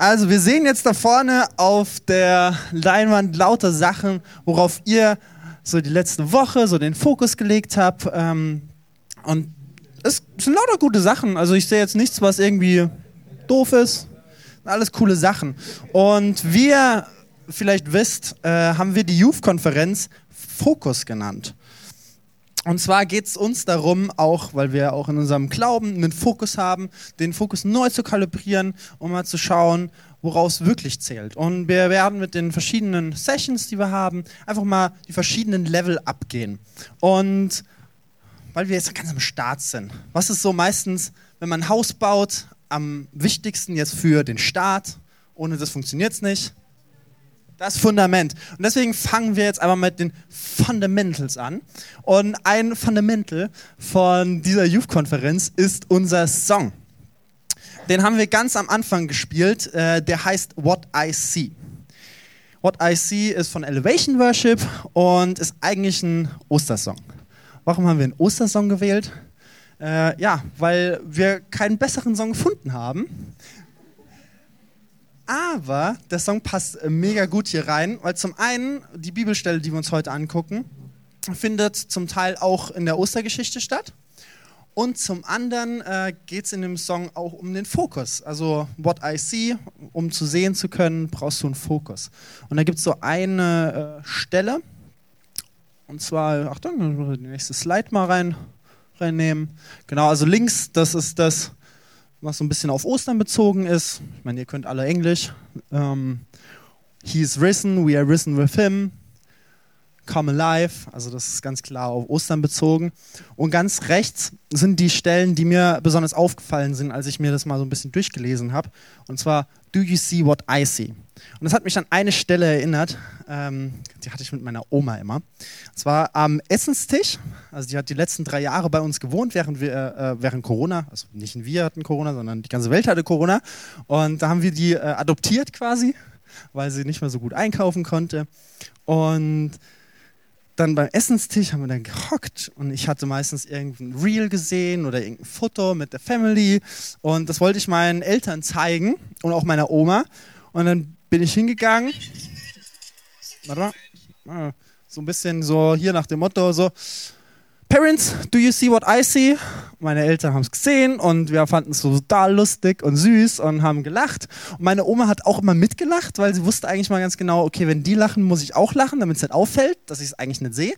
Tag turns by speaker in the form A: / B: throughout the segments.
A: Also wir sehen jetzt da vorne auf der Leinwand lauter Sachen, worauf ihr so die letzte Woche so den Fokus gelegt habt. Ähm, und es sind lauter gute Sachen. Also ich sehe jetzt nichts, was irgendwie doof ist. Alles coole Sachen. Und wie ihr vielleicht wisst, äh, haben wir die Youth-Konferenz Fokus genannt. Und zwar geht es uns darum, auch weil wir auch in unserem Glauben einen Fokus haben, den Fokus neu zu kalibrieren, um mal zu schauen, woraus wirklich zählt. Und wir werden mit den verschiedenen Sessions, die wir haben, einfach mal die verschiedenen Level abgehen. Und weil wir jetzt ganz am Start sind, was ist so meistens, wenn man ein Haus baut, am wichtigsten jetzt für den Start? Ohne das funktioniert es nicht. Das Fundament. Und deswegen fangen wir jetzt einmal mit den Fundamentals an. Und ein Fundamental von dieser Youth-Konferenz ist unser Song. Den haben wir ganz am Anfang gespielt. Äh, der heißt What I See. What I See ist von Elevation Worship und ist eigentlich ein Ostersong. Warum haben wir einen Ostersong gewählt? Äh, ja, weil wir keinen besseren Song gefunden haben. Aber der Song passt äh, mega gut hier rein, weil zum einen die Bibelstelle, die wir uns heute angucken, findet zum Teil auch in der Ostergeschichte statt. Und zum anderen äh, geht es in dem Song auch um den Fokus. Also, what I see, um zu sehen zu können, brauchst du einen Fokus. Und da gibt es so eine äh, Stelle, und zwar, Achtung, die nächste Slide mal rein, reinnehmen. Genau, also links, das ist das, was so ein bisschen auf Ostern bezogen ist. Ich meine, ihr könnt alle Englisch. Ähm, he is risen, we are risen with him. Come alive, also das ist ganz klar auf Ostern bezogen. Und ganz rechts sind die Stellen, die mir besonders aufgefallen sind, als ich mir das mal so ein bisschen durchgelesen habe. Und zwar, do you see what I see? Und das hat mich an eine Stelle erinnert, ähm, die hatte ich mit meiner Oma immer. Und zwar am Essenstisch. Also die hat die letzten drei Jahre bei uns gewohnt, während, wir, äh, während Corona. Also nicht wir hatten Corona, sondern die ganze Welt hatte Corona. Und da haben wir die äh, adoptiert quasi, weil sie nicht mehr so gut einkaufen konnte. Und dann beim Essenstisch haben wir dann gehockt und ich hatte meistens irgendein Reel gesehen oder irgendein Foto mit der Family und das wollte ich meinen Eltern zeigen und auch meiner Oma und dann bin ich hingegangen. Warte mal. Ah, so ein bisschen so hier nach dem Motto so. Parents, do you see what I see? Meine Eltern haben es gesehen und wir fanden es so total lustig und süß und haben gelacht. Und meine Oma hat auch immer mitgelacht, weil sie wusste eigentlich mal ganz genau, okay, wenn die lachen, muss ich auch lachen, damit es nicht auffällt, dass ich es eigentlich nicht sehe.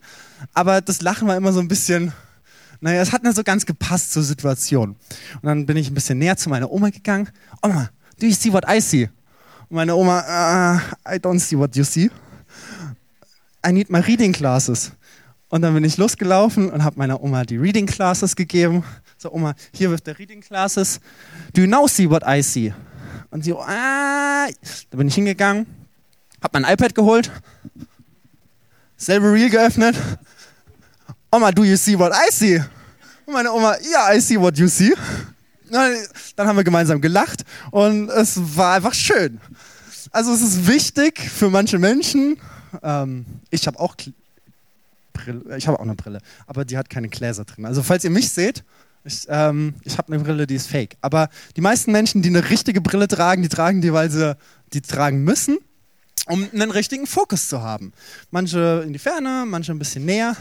A: Aber das Lachen war immer so ein bisschen, naja, es hat nicht so ganz gepasst zur Situation. Und dann bin ich ein bisschen näher zu meiner Oma gegangen. Oma, do you see what I see? meine Oma, uh, I don't see what you see. I need my reading classes. Und dann bin ich losgelaufen und habe meiner Oma die Reading Classes gegeben. So, Oma, hier wird der Reading Classes. Do you now see what I see? Und sie, ah. Da bin ich hingegangen, habe mein iPad geholt, selbe Reel geöffnet. Oma, do you see what I see? Und meine Oma, yeah, I see what you see. Dann haben wir gemeinsam gelacht und es war einfach schön. Also es ist wichtig für manche Menschen. Ähm, ich habe auch Brille, ich habe auch eine Brille, aber die hat keine Gläser drin. Also falls ihr mich seht, ich, ähm, ich habe eine Brille, die ist fake. Aber die meisten Menschen, die eine richtige Brille tragen, die tragen die, weil sie die tragen müssen, um einen richtigen Fokus zu haben. Manche in die Ferne, manche ein bisschen näher.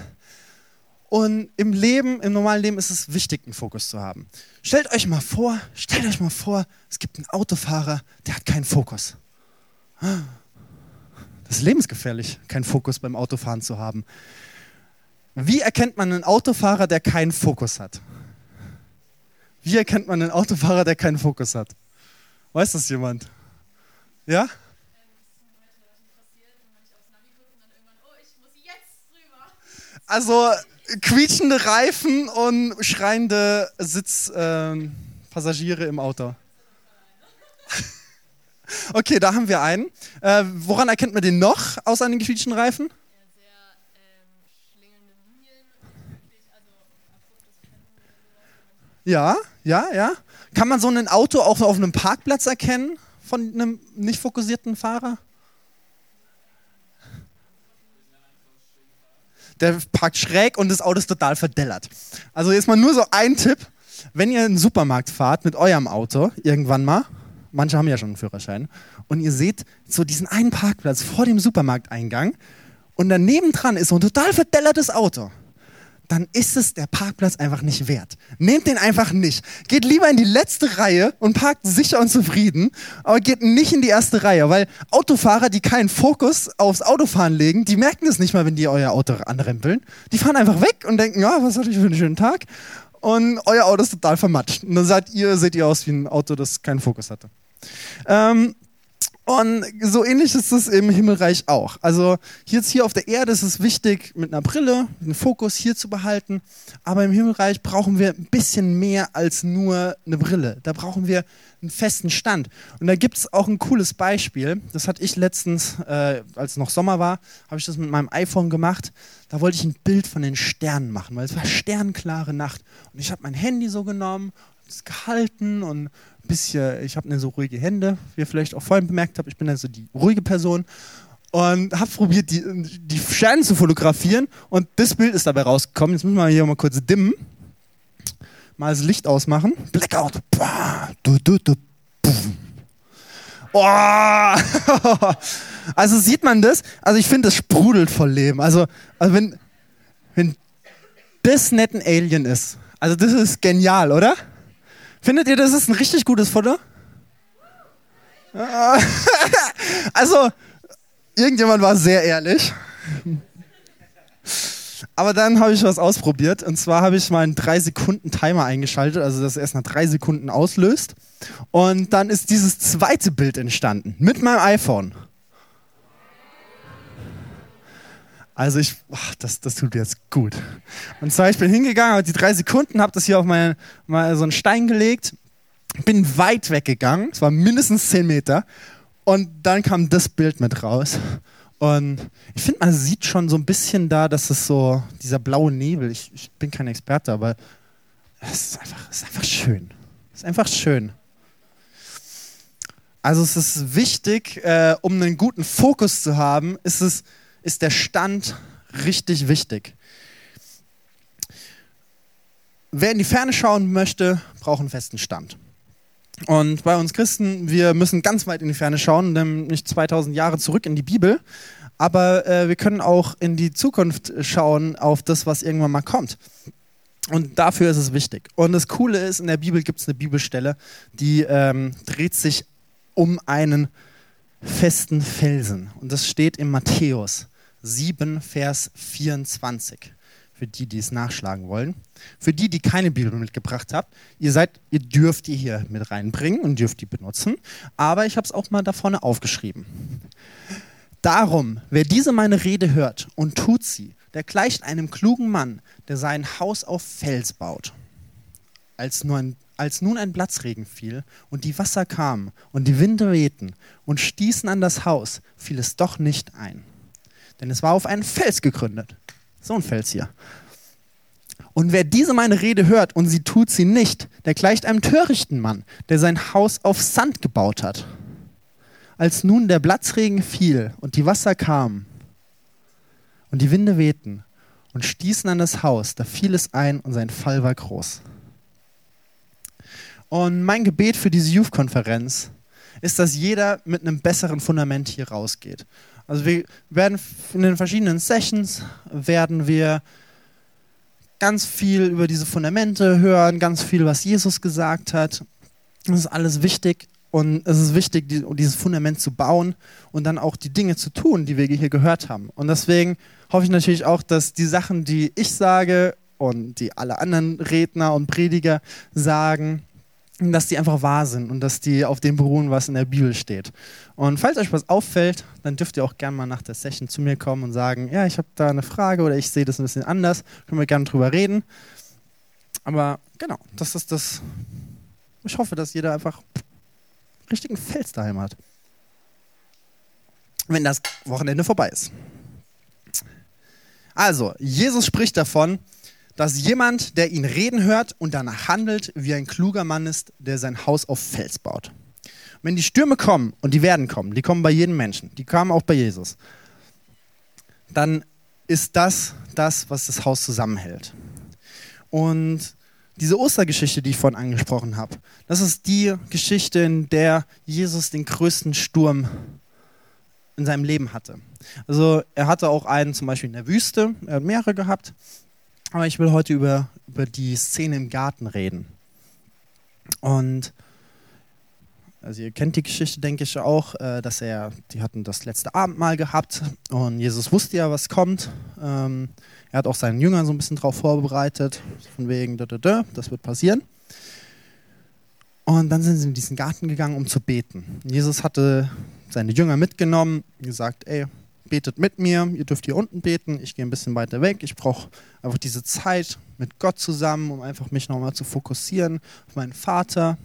A: Und im Leben, im normalen Leben ist es wichtig, einen Fokus zu haben. Stellt euch mal vor, stellt euch mal vor, es gibt einen Autofahrer, der hat keinen Fokus. Das ist lebensgefährlich, keinen Fokus beim Autofahren zu haben. Wie erkennt man einen Autofahrer, der keinen Fokus hat? Wie erkennt man einen Autofahrer, der keinen Fokus hat? Weiß das jemand? Ja? Also quietschende Reifen und schreiende Sitzpassagiere ähm, äh, im Auto. okay, da haben wir einen. Äh, woran erkennt man den noch außer an den quietschenden Reifen? Ja, ja, ja. Kann man so ein Auto auch auf einem Parkplatz erkennen von einem nicht fokussierten Fahrer? der parkt schräg und das Auto ist total verdellert. Also jetzt mal nur so ein Tipp, wenn ihr in den Supermarkt fahrt mit eurem Auto irgendwann mal Manche haben ja schon einen Führerschein. Und ihr seht so diesen einen Parkplatz vor dem Supermarkteingang und daneben dran ist so ein total verdellertes Auto dann ist es der Parkplatz einfach nicht wert. Nehmt den einfach nicht. Geht lieber in die letzte Reihe und parkt sicher und zufrieden, aber geht nicht in die erste Reihe, weil Autofahrer, die keinen Fokus aufs Autofahren legen, die merken es nicht mal, wenn die euer Auto anrempeln. Die fahren einfach weg und denken, ja, was hatte ich für einen schönen Tag? Und euer Auto ist total vermatscht. Und dann seid ihr, seht ihr aus wie ein Auto, das keinen Fokus hatte. Ähm, und so ähnlich ist es im Himmelreich auch. Also jetzt hier auf der Erde ist es wichtig, mit einer Brille den Fokus hier zu behalten. Aber im Himmelreich brauchen wir ein bisschen mehr als nur eine Brille. Da brauchen wir einen festen Stand. Und da gibt es auch ein cooles Beispiel. Das hatte ich letztens, äh, als es noch Sommer war, habe ich das mit meinem iPhone gemacht. Da wollte ich ein Bild von den Sternen machen, weil es war sternklare Nacht. Und ich habe mein Handy so genommen, es gehalten und bisschen, ich habe nicht so ruhige Hände, wie ihr vielleicht auch vorhin bemerkt habt. Ich bin also die ruhige Person und habe probiert, die, die Sterne zu fotografieren und das Bild ist dabei rausgekommen. Jetzt müssen wir hier mal kurz dimmen. Mal das Licht ausmachen. Blackout. Du, du, du, oh. Also sieht man das? Also ich finde, das sprudelt voll Leben. Also, also wenn, wenn das nicht ein Alien ist, also das ist genial, oder? Findet ihr, das ist ein richtig gutes Foto? also, irgendjemand war sehr ehrlich. Aber dann habe ich was ausprobiert. Und zwar habe ich mal einen 3-Sekunden-Timer eingeschaltet, also das erst nach 3 Sekunden auslöst. Und dann ist dieses zweite Bild entstanden mit meinem iPhone. Also ich, ach, das, das tut jetzt gut. Und zwar, ich bin hingegangen, habe die drei Sekunden, habe das hier auf meine, mal so einen Stein gelegt, bin weit weggegangen, es war mindestens zehn Meter, und dann kam das Bild mit raus. Und ich finde, man sieht schon so ein bisschen da, dass es so, dieser blaue Nebel, ich, ich bin kein Experte, aber es ist einfach, es ist einfach schön. Es ist einfach schön. Also es ist wichtig, äh, um einen guten Fokus zu haben, ist es ist der Stand richtig wichtig. Wer in die Ferne schauen möchte, braucht einen festen Stand. Und bei uns Christen, wir müssen ganz weit in die Ferne schauen, nämlich 2000 Jahre zurück in die Bibel. Aber äh, wir können auch in die Zukunft schauen, auf das, was irgendwann mal kommt. Und dafür ist es wichtig. Und das Coole ist, in der Bibel gibt es eine Bibelstelle, die ähm, dreht sich um einen festen Felsen. Und das steht in Matthäus 7, Vers 24. Für die, die es nachschlagen wollen. Für die, die keine Bibel mitgebracht habt, ihr seid, ihr dürft die hier mit reinbringen und dürft die benutzen. Aber ich habe es auch mal da vorne aufgeschrieben. Darum, wer diese meine Rede hört und tut sie, der gleicht einem klugen Mann, der sein Haus auf Fels baut. Als, nur ein, als nun ein Platzregen fiel und die Wasser kamen und die Winde wehten und stießen an das Haus, fiel es doch nicht ein denn es war auf einen Fels gegründet. So ein Fels hier. Und wer diese meine Rede hört und sie tut sie nicht, der gleicht einem törichten Mann, der sein Haus auf Sand gebaut hat. Als nun der Blatzregen fiel und die Wasser kamen und die Winde wehten und stießen an das Haus, da fiel es ein und sein Fall war groß. Und mein Gebet für diese Youth-Konferenz ist, dass jeder mit einem besseren Fundament hier rausgeht. Also wir werden in den verschiedenen Sessions werden wir ganz viel über diese Fundamente hören, ganz viel, was Jesus gesagt hat. Das ist alles wichtig und es ist wichtig, dieses Fundament zu bauen und dann auch die Dinge zu tun, die wir hier gehört haben. Und deswegen hoffe ich natürlich auch, dass die Sachen, die ich sage und die alle anderen Redner und Prediger sagen, dass die einfach wahr sind und dass die auf dem beruhen, was in der Bibel steht. Und falls euch was auffällt, dann dürft ihr auch gerne mal nach der Session zu mir kommen und sagen, ja, ich habe da eine Frage oder ich sehe das ein bisschen anders, können wir gerne drüber reden. Aber genau, das ist das. Ich hoffe, dass jeder einfach richtigen Fels daheim hat. Wenn das Wochenende vorbei ist. Also, Jesus spricht davon, dass jemand, der ihn reden hört und danach handelt, wie ein kluger Mann ist, der sein Haus auf Fels baut. Wenn die Stürme kommen, und die werden kommen, die kommen bei jedem Menschen, die kamen auch bei Jesus, dann ist das das, was das Haus zusammenhält. Und diese Ostergeschichte, die ich vorhin angesprochen habe, das ist die Geschichte, in der Jesus den größten Sturm in seinem Leben hatte. Also er hatte auch einen zum Beispiel in der Wüste, er hat mehrere gehabt, aber ich will heute über, über die Szene im Garten reden. Und also ihr kennt die Geschichte, denke ich auch, äh, dass er, die hatten das letzte Abendmahl gehabt und Jesus wusste ja, was kommt. Ähm, er hat auch seinen Jüngern so ein bisschen darauf vorbereitet, von wegen, das wird passieren. Und dann sind sie in diesen Garten gegangen, um zu beten. Jesus hatte seine Jünger mitgenommen, gesagt, ey, betet mit mir, ihr dürft hier unten beten, ich gehe ein bisschen weiter weg, ich brauche einfach diese Zeit mit Gott zusammen, um einfach mich nochmal zu fokussieren auf meinen Vater,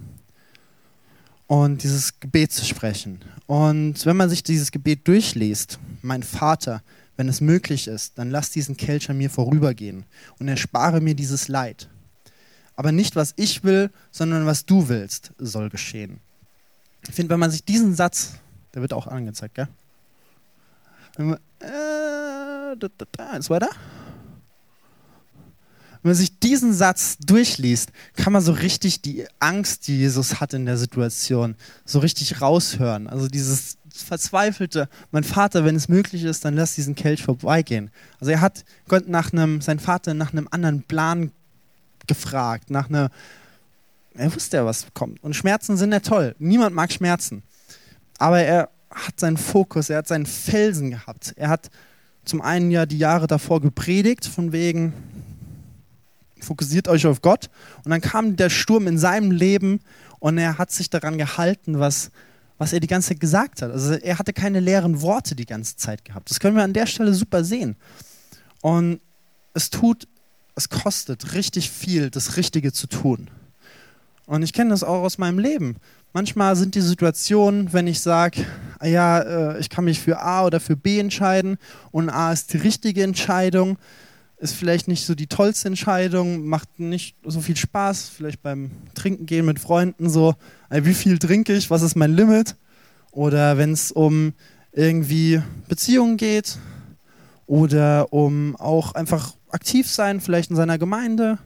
A: und dieses Gebet zu sprechen. Und wenn man sich dieses Gebet durchliest, mein Vater, wenn es möglich ist, dann lass diesen Kelch an mir vorübergehen und erspare mir dieses Leid. Aber nicht, was ich will, sondern was du willst, soll geschehen. Ich finde, wenn man sich diesen Satz, der wird auch angezeigt, gell? Wenn man, äh, weiter? Wenn man sich diesen Satz durchliest, kann man so richtig die Angst, die Jesus hat in der Situation, so richtig raushören. Also dieses verzweifelte, mein Vater, wenn es möglich ist, dann lass diesen Kelch vorbeigehen. Also er hat Gott nach einem, sein Vater nach einem anderen Plan gefragt, nach einer, er wusste ja, was kommt. Und Schmerzen sind ja toll. Niemand mag Schmerzen. Aber er hat seinen Fokus, er hat seinen Felsen gehabt. Er hat zum einen ja die Jahre davor gepredigt, von wegen, fokussiert euch auf Gott. Und dann kam der Sturm in seinem Leben und er hat sich daran gehalten, was, was er die ganze Zeit gesagt hat. Also er hatte keine leeren Worte die ganze Zeit gehabt. Das können wir an der Stelle super sehen. Und es tut, es kostet richtig viel, das Richtige zu tun. Und ich kenne das auch aus meinem Leben. Manchmal sind die Situationen, wenn ich sage, ah ja, äh, ich kann mich für A oder für B entscheiden und A ist die richtige Entscheidung, ist vielleicht nicht so die tollste Entscheidung, macht nicht so viel Spaß, vielleicht beim Trinken gehen mit Freunden so, wie viel trinke ich, was ist mein Limit? Oder wenn es um irgendwie Beziehungen geht oder um auch einfach aktiv sein, vielleicht in seiner Gemeinde.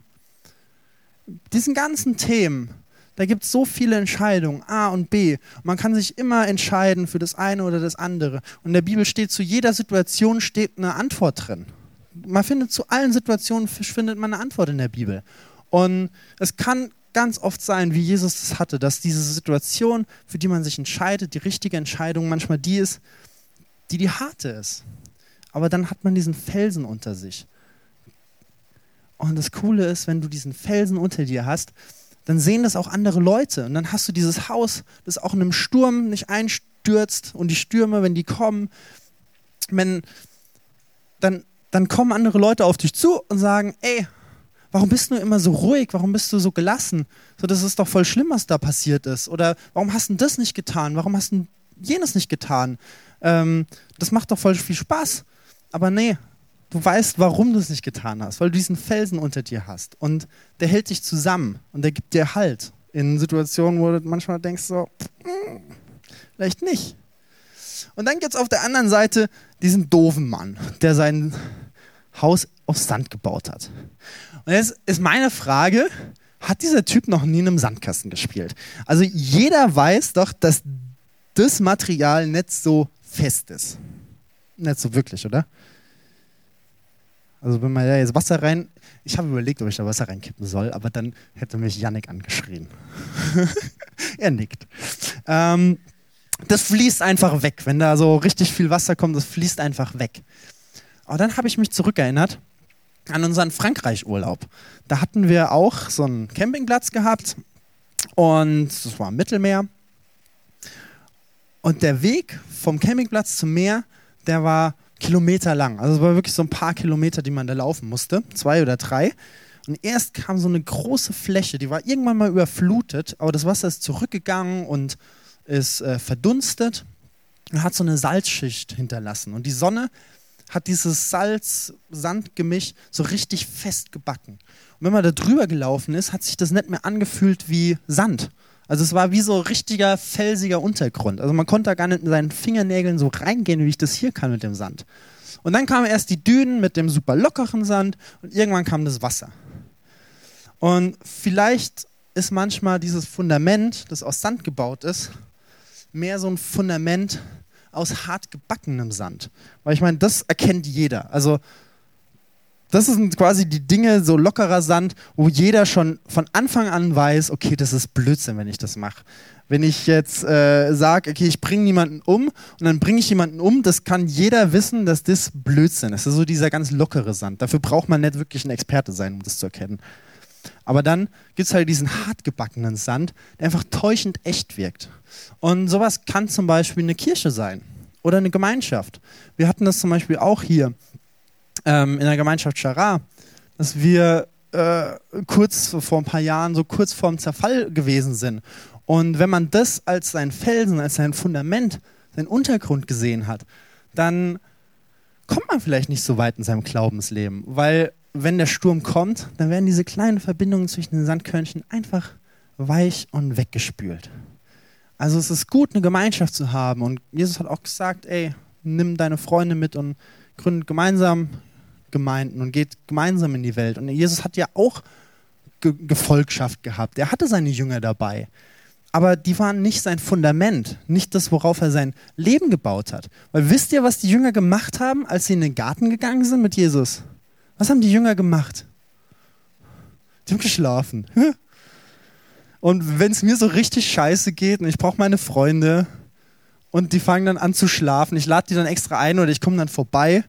A: Diesen ganzen Themen, da gibt es so viele Entscheidungen, A und B. Man kann sich immer entscheiden für das eine oder das andere. Und in der Bibel steht zu jeder Situation steht eine Antwort drin man findet zu allen Situationen findet man eine Antwort in der Bibel. Und es kann ganz oft sein, wie Jesus es hatte, dass diese Situation, für die man sich entscheidet, die richtige Entscheidung manchmal die ist, die die harte ist. Aber dann hat man diesen Felsen unter sich. Und das Coole ist, wenn du diesen Felsen unter dir hast, dann sehen das auch andere Leute. Und dann hast du dieses Haus, das auch in einem Sturm nicht einstürzt. Und die Stürme, wenn die kommen, wenn, dann dann kommen andere Leute auf dich zu und sagen, ey, warum bist du immer so ruhig? Warum bist du so gelassen? So, das ist doch voll schlimm, was da passiert ist. Oder warum hast du das nicht getan? Warum hast du jenes nicht getan? Ähm, das macht doch voll viel Spaß. Aber nee, du weißt, warum du es nicht getan hast, weil du diesen Felsen unter dir hast. Und der hält dich zusammen und der gibt dir Halt in Situationen, wo du manchmal denkst, so, hm, vielleicht nicht. Und dann gibt es auf der anderen Seite diesen doofen Mann, der sein Haus aus Sand gebaut hat. Und jetzt ist meine Frage, hat dieser Typ noch nie in einem Sandkasten gespielt? Also jeder weiß doch, dass das Material nicht so fest ist. Nicht so wirklich, oder? Also wenn man da jetzt Wasser rein... Ich habe überlegt, ob ich da Wasser reinkippen soll, aber dann hätte mich Yannick angeschrien. er nickt. Ähm, das fließt einfach weg. Wenn da so richtig viel Wasser kommt, das fließt einfach weg. Aber dann habe ich mich zurückerinnert an unseren Frankreich-Urlaub. Da hatten wir auch so einen Campingplatz gehabt und es war Mittelmeer. Und der Weg vom Campingplatz zum Meer, der war Kilometer lang. Also es war wirklich so ein paar Kilometer, die man da laufen musste, zwei oder drei. Und erst kam so eine große Fläche, die war irgendwann mal überflutet, aber das Wasser ist zurückgegangen und ist äh, verdunstet und hat so eine Salzschicht hinterlassen. Und die Sonne hat dieses Salz-Sand-Gemisch so richtig fest gebacken. Und wenn man da drüber gelaufen ist, hat sich das nicht mehr angefühlt wie Sand. Also es war wie so richtiger felsiger Untergrund. Also man konnte da gar nicht mit seinen Fingernägeln so reingehen, wie ich das hier kann mit dem Sand. Und dann kamen erst die Dünen mit dem super lockeren Sand und irgendwann kam das Wasser. Und vielleicht ist manchmal dieses Fundament, das aus Sand gebaut ist, mehr so ein Fundament aus hart gebackenem Sand. Weil ich meine, das erkennt jeder. Also das sind quasi die Dinge, so lockerer Sand, wo jeder schon von Anfang an weiß, okay, das ist Blödsinn, wenn ich das mache. Wenn ich jetzt äh, sage, okay, ich bringe niemanden um und dann bringe ich jemanden um, das kann jeder wissen, dass das Blödsinn ist. Das ist so dieser ganz lockere Sand. Dafür braucht man nicht wirklich ein Experte sein, um das zu erkennen. Aber dann gibt es halt diesen hartgebackenen Sand, der einfach täuschend echt wirkt. Und sowas kann zum Beispiel eine Kirche sein oder eine Gemeinschaft. Wir hatten das zum Beispiel auch hier ähm, in der Gemeinschaft Schara, dass wir äh, kurz vor ein paar Jahren so kurz vorm Zerfall gewesen sind. Und wenn man das als sein Felsen, als sein Fundament, seinen Untergrund gesehen hat, dann kommt man vielleicht nicht so weit in seinem Glaubensleben, weil wenn der Sturm kommt, dann werden diese kleinen Verbindungen zwischen den Sandkörnchen einfach weich und weggespült. Also es ist gut, eine Gemeinschaft zu haben. Und Jesus hat auch gesagt, ey, nimm deine Freunde mit und gründet gemeinsam Gemeinden und geht gemeinsam in die Welt. Und Jesus hat ja auch Ge Gefolgschaft gehabt. Er hatte seine Jünger dabei. Aber die waren nicht sein Fundament, nicht das, worauf er sein Leben gebaut hat. Weil wisst ihr, was die Jünger gemacht haben, als sie in den Garten gegangen sind mit Jesus? Was haben die Jünger gemacht? Die haben geschlafen. Und wenn es mir so richtig scheiße geht und ich brauche meine Freunde und die fangen dann an zu schlafen, ich lade die dann extra ein oder ich komme dann vorbei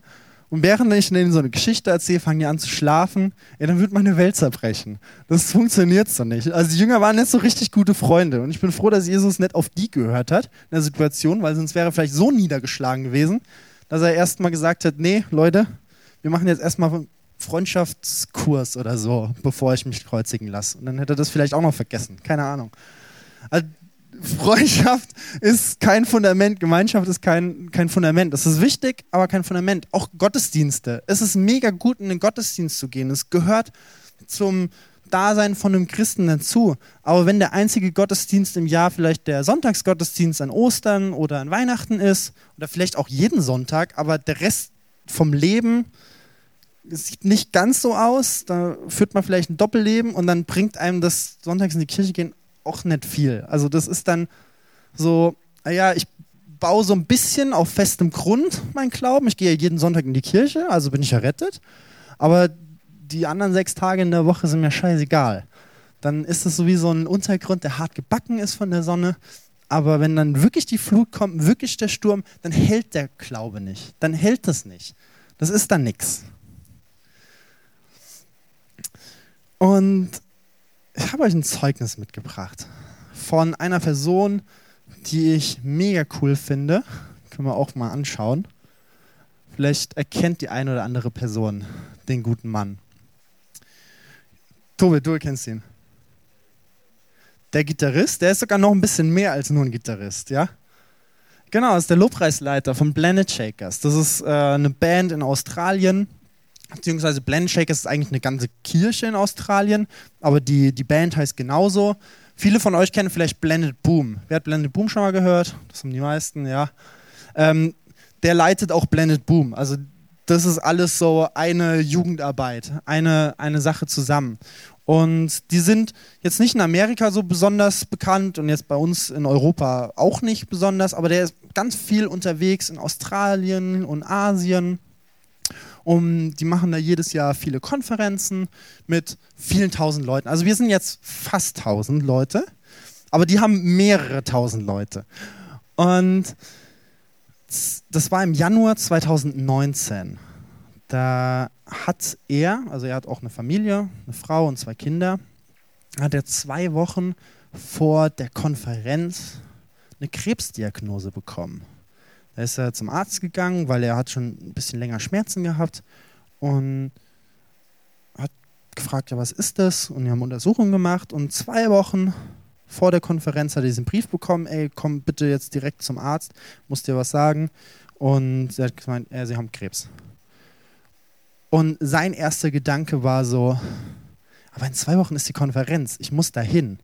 A: und während ich denen so eine Geschichte erzähle, fangen die an zu schlafen, ja, dann wird meine Welt zerbrechen. Das funktioniert so nicht. Also die Jünger waren nicht so richtig gute Freunde. Und ich bin froh, dass Jesus nicht auf die gehört hat in der Situation, weil sonst wäre er vielleicht so niedergeschlagen gewesen, dass er erstmal gesagt hat, nee, Leute, wir machen jetzt erstmal Freundschaftskurs oder so, bevor ich mich kreuzigen lasse. Und dann hätte er das vielleicht auch noch vergessen. Keine Ahnung. Also Freundschaft ist kein Fundament, Gemeinschaft ist kein, kein Fundament. Das ist wichtig, aber kein Fundament. Auch Gottesdienste. Es ist mega gut, in den Gottesdienst zu gehen. Es gehört zum Dasein von einem Christen dazu. Aber wenn der einzige Gottesdienst im Jahr vielleicht der Sonntagsgottesdienst an Ostern oder an Weihnachten ist, oder vielleicht auch jeden Sonntag, aber der Rest vom Leben sieht nicht ganz so aus, da führt man vielleicht ein Doppelleben und dann bringt einem das Sonntags in die Kirche gehen auch nicht viel. Also das ist dann so, naja, ich baue so ein bisschen auf festem Grund mein Glauben. Ich gehe jeden Sonntag in die Kirche, also bin ich errettet. Aber die anderen sechs Tage in der Woche sind mir scheißegal. Dann ist es so wie so ein Untergrund, der hart gebacken ist von der Sonne. Aber wenn dann wirklich die Flut kommt, wirklich der Sturm, dann hält der Glaube nicht. Dann hält das nicht. Das ist dann nichts. Und ich habe euch ein Zeugnis mitgebracht von einer Person, die ich mega cool finde. Können wir auch mal anschauen. Vielleicht erkennt die eine oder andere Person den guten Mann. Tobi, du kennst ihn. Der Gitarrist, der ist sogar noch ein bisschen mehr als nur ein Gitarrist, ja? Genau, ist der Lobpreisleiter von Planet Shakers. Das ist äh, eine Band in Australien beziehungsweise Blend Shakers ist eigentlich eine ganze Kirche in Australien, aber die, die Band heißt genauso. Viele von euch kennen vielleicht Blended Boom. Wer hat Blended Boom schon mal gehört? Das haben die meisten, ja. Ähm, der leitet auch Blended Boom. Also das ist alles so eine Jugendarbeit, eine, eine Sache zusammen. Und die sind jetzt nicht in Amerika so besonders bekannt und jetzt bei uns in Europa auch nicht besonders, aber der ist ganz viel unterwegs in Australien und Asien um, die machen da jedes Jahr viele Konferenzen mit vielen tausend Leuten. Also wir sind jetzt fast tausend Leute, aber die haben mehrere tausend Leute. Und das war im Januar 2019. Da hat er, also er hat auch eine Familie, eine Frau und zwei Kinder, hat er zwei Wochen vor der Konferenz eine Krebsdiagnose bekommen. Da ist er zum Arzt gegangen, weil er hat schon ein bisschen länger Schmerzen gehabt und hat gefragt, ja, was ist das? Und wir haben Untersuchungen gemacht und zwei Wochen vor der Konferenz hat er diesen Brief bekommen, ey, komm bitte jetzt direkt zum Arzt, muss dir was sagen. Und er hat gemeint, äh, sie haben Krebs. Und sein erster Gedanke war so, aber in zwei Wochen ist die Konferenz, ich muss dahin.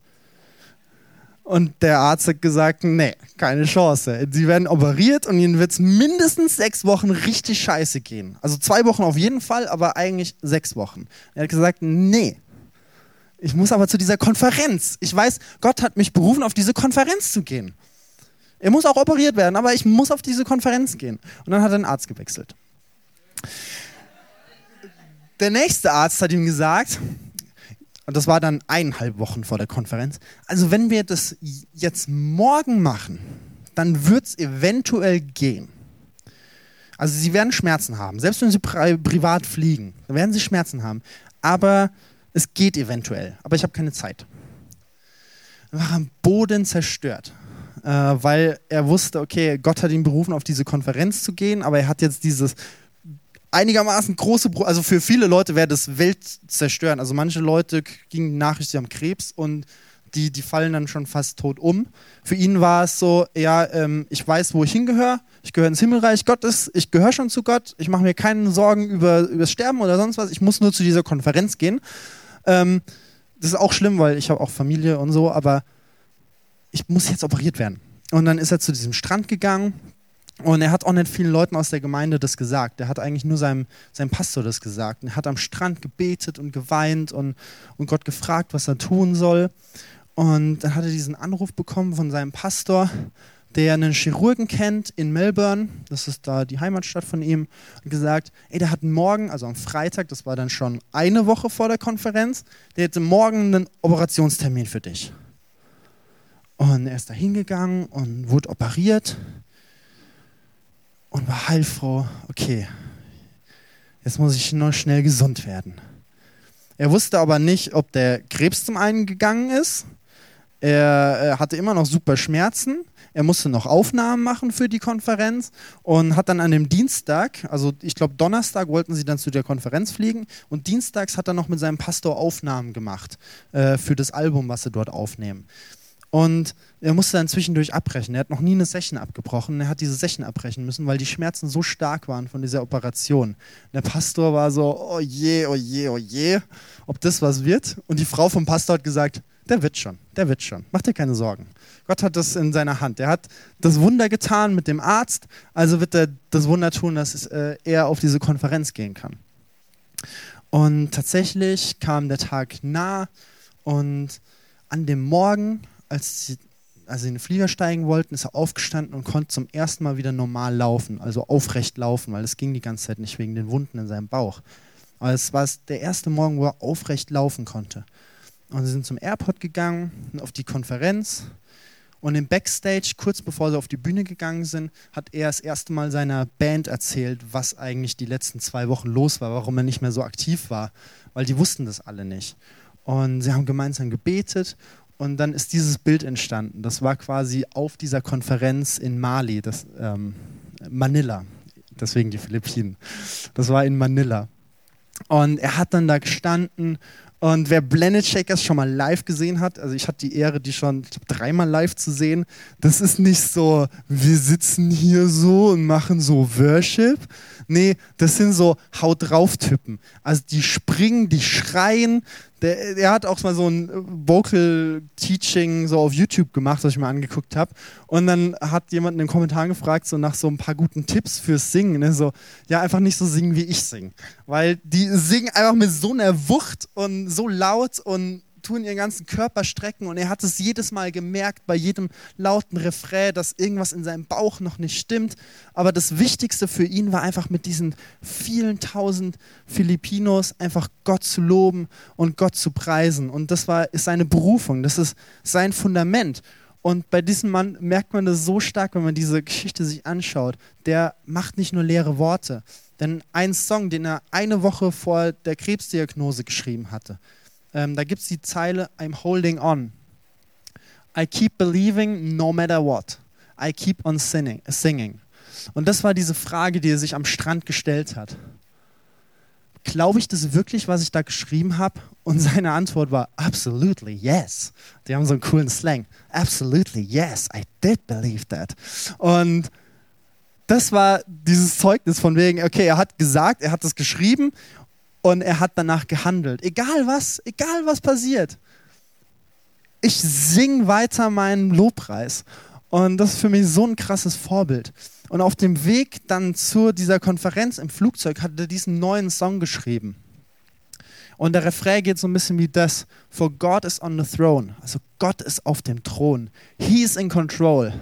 A: Und der Arzt hat gesagt, nee, keine Chance. Sie werden operiert und ihnen wird es mindestens sechs Wochen richtig scheiße gehen. Also zwei Wochen auf jeden Fall, aber eigentlich sechs Wochen. Er hat gesagt, nee, Ich muss aber zu dieser Konferenz. Ich weiß, Gott hat mich berufen, auf diese Konferenz zu gehen. Er muss auch operiert werden, aber ich muss auf diese Konferenz gehen. Und dann hat er den Arzt gewechselt. Der nächste Arzt hat ihm gesagt, und das war dann eineinhalb Wochen vor der Konferenz, also wenn wir das jetzt morgen machen, dann wird es eventuell gehen. Also sie werden Schmerzen haben, selbst wenn sie pri privat fliegen, dann werden sie Schmerzen haben. Aber es geht eventuell, aber ich habe keine Zeit. Er war am Boden zerstört, äh, weil er wusste, okay, Gott hat ihn berufen, auf diese Konferenz zu gehen, aber er hat jetzt dieses einigermaßen große, also für viele Leute wäre das Welt zerstören. Also manche Leute gingen Nachricht, sie haben Krebs und die, die fallen dann schon fast tot um. Für ihn war es so, ja, ähm, ich weiß, wo ich hingehöre, ich gehöre ins Himmelreich Gottes, ich gehöre schon zu Gott, ich mache mir keine Sorgen über, über das Sterben oder sonst was, ich muss nur zu dieser Konferenz gehen. Ähm, das ist auch schlimm, weil ich habe auch Familie und so, aber ich muss jetzt operiert werden. Und dann ist er zu diesem Strand gegangen, und er hat auch nicht vielen Leuten aus der Gemeinde das gesagt. Er hat eigentlich nur seinem, seinem Pastor das gesagt. Er hat am Strand gebetet und geweint und, und Gott gefragt, was er tun soll. Und dann hat er diesen Anruf bekommen von seinem Pastor, der einen Chirurgen kennt in Melbourne, das ist da die Heimatstadt von ihm, und gesagt, ey, der hat morgen, also am Freitag, das war dann schon eine Woche vor der Konferenz, der hätte morgen einen Operationstermin für dich. Und er ist da hingegangen und wurde operiert und war heilfroh, okay, jetzt muss ich nur schnell gesund werden. Er wusste aber nicht, ob der Krebs zum einen gegangen ist. Er, hatte immer noch super Schmerzen. Er musste noch Aufnahmen machen für die Konferenz und hat dann an dem Dienstag, also ich glaube Donnerstag wollten sie dann zu der Konferenz fliegen und dienstags hat er noch mit seinem Pastor Aufnahmen gemacht äh, für das Album, was sie dort aufnehmen. Und er musste dann zwischendurch abbrechen. Er hat noch nie eine Session abgebrochen. Er hat diese Session abbrechen müssen, weil die Schmerzen so stark waren von dieser Operation. Der Pastor war so, oh je, oh je, oh je, ob das was wird. Und die Frau vom Pastor hat gesagt, der wird schon, der wird schon. Mach dir keine Sorgen. Gott hat das in seiner Hand. Er hat das Wunder getan mit dem Arzt, also wird er das Wunder tun, dass äh, er auf diese Konferenz gehen kann. Und tatsächlich kam der Tag nah und an dem Morgen als sie, als in den Flieger steigen wollten, ist er aufgestanden und konnte zum ersten Mal wieder normal laufen, also aufrecht laufen, weil es ging die ganze Zeit nicht wegen den Wunden in seinem Bauch. Aber es war der erste Morgen, wo er aufrecht laufen konnte. Und sie sind zum Airport gegangen, auf die Konferenz. Und im Backstage, kurz bevor sie auf die Bühne gegangen sind, hat er das erste Mal seiner Band erzählt, was eigentlich die letzten zwei Wochen los war, warum er nicht mehr so aktiv war, weil die wussten das alle nicht. Und sie haben gemeinsam gebetet und dann ist dieses Bild entstanden. Das war quasi auf dieser Konferenz in Mali, das, ähm, Manila, deswegen die Philippinen. Das war in Manila. Und er hat dann da gestanden und wer Blended Shakers schon mal live gesehen hat, also ich hatte die Ehre, die schon glaub, dreimal live zu sehen, das ist nicht so, wir sitzen hier so und machen so Worship. Nee, das sind so Haut drauf Typen. Also die springen, die schreien, der, der hat auch mal so ein Vocal Teaching so auf YouTube gemacht, was ich mir angeguckt habe. Und dann hat jemand in den Kommentaren gefragt, so nach so ein paar guten Tipps fürs Singen. Ne? So, ja, einfach nicht so singen, wie ich singe. Weil die singen einfach mit so einer Wucht und so laut und tun ihren ganzen Körper strecken und er hat es jedes Mal gemerkt bei jedem lauten Refrain, dass irgendwas in seinem Bauch noch nicht stimmt. Aber das Wichtigste für ihn war einfach mit diesen vielen tausend Filipinos einfach Gott zu loben und Gott zu preisen. Und das war, ist seine Berufung, das ist sein Fundament. Und bei diesem Mann merkt man das so stark, wenn man diese Geschichte sich anschaut. Der macht nicht nur leere Worte. Denn ein Song, den er eine Woche vor der Krebsdiagnose geschrieben hatte, ähm, da gibt es die Zeile, I'm holding on. I keep believing no matter what. I keep on singing. singing. Und das war diese Frage, die er sich am Strand gestellt hat. Glaube ich das wirklich, was ich da geschrieben habe? Und seine Antwort war, absolutely yes. Die haben so einen coolen Slang. Absolutely yes, I did believe that. Und das war dieses Zeugnis von wegen, okay, er hat gesagt, er hat es geschrieben und er hat danach gehandelt. Egal was, egal was passiert. Ich sing weiter meinen Lobpreis. Und das ist für mich so ein krasses Vorbild. Und auf dem Weg dann zu dieser Konferenz im Flugzeug hat er diesen neuen Song geschrieben. Und der Refrain geht so ein bisschen wie das: For God is on the throne. Also Gott ist auf dem Thron. He is in control.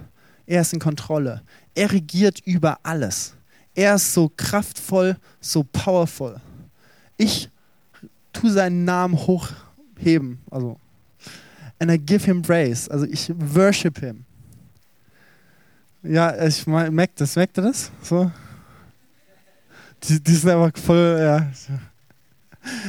A: Er ist in Kontrolle. Er regiert über alles. Er ist so kraftvoll, so powerful. Ich tue seinen Namen hochheben. Also, and I give him praise. Also ich worship him. Ja, ich merke das. Merkt ihr das? So? Die, die sind einfach voll, ja.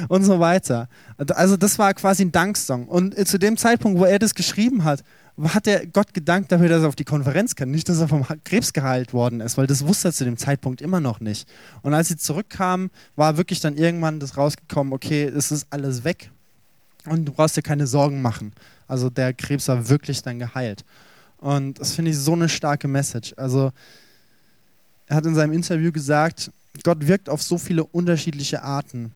A: Und so weiter. Also das war quasi ein Danksong. Und zu dem Zeitpunkt, wo er das geschrieben hat, hat er Gott gedankt dafür, dass er auf die Konferenz kann. Nicht, dass er vom Krebs geheilt worden ist, weil das wusste er zu dem Zeitpunkt immer noch nicht. Und als sie zurückkamen, war wirklich dann irgendwann das rausgekommen, okay, es ist alles weg und du brauchst dir keine Sorgen machen. Also der Krebs war wirklich dann geheilt. Und das finde ich so eine starke Message. Also er hat in seinem Interview gesagt, Gott wirkt auf so viele unterschiedliche Arten.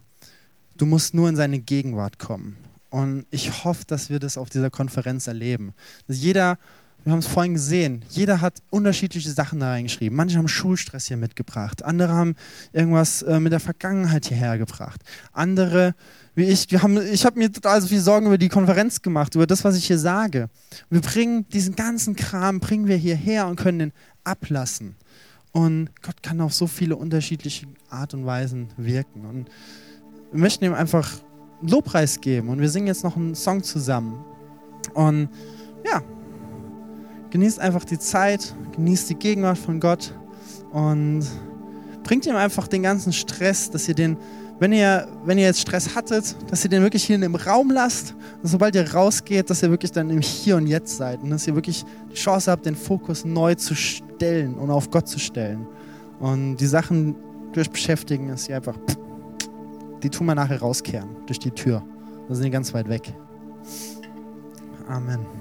A: Du musst nur in seine Gegenwart kommen. Und ich hoffe, dass wir das auf dieser Konferenz erleben. Dass jeder, wir haben es vorhin gesehen, jeder hat unterschiedliche Sachen da reingeschrieben. Manche haben Schulstress hier mitgebracht, andere haben irgendwas äh, mit der Vergangenheit hierher gebracht. Andere, wie ich, wir haben, ich habe mir total so viel Sorgen über die Konferenz gemacht, über das, was ich hier sage. Wir bringen diesen ganzen Kram, bringen wir hierher und können den ablassen. Und Gott kann auf so viele unterschiedliche Art und Weisen wirken. Und wir möchten ihm einfach Lobpreis geben und wir singen jetzt noch einen Song zusammen. Und ja, genießt einfach die Zeit, genießt die Gegenwart von Gott und bringt ihm einfach den ganzen Stress, dass ihr den, wenn ihr, wenn ihr jetzt Stress hattet, dass ihr den wirklich hier in dem Raum lasst und sobald ihr rausgeht, dass ihr wirklich dann im Hier und Jetzt seid und dass ihr wirklich die Chance habt, den Fokus neu zu stellen und auf Gott zu stellen. Und die Sachen, die euch beschäftigen, ist ihr einfach pff, die tun wir nachher rauskehren durch die Tür. Da sind die ganz weit weg. Amen.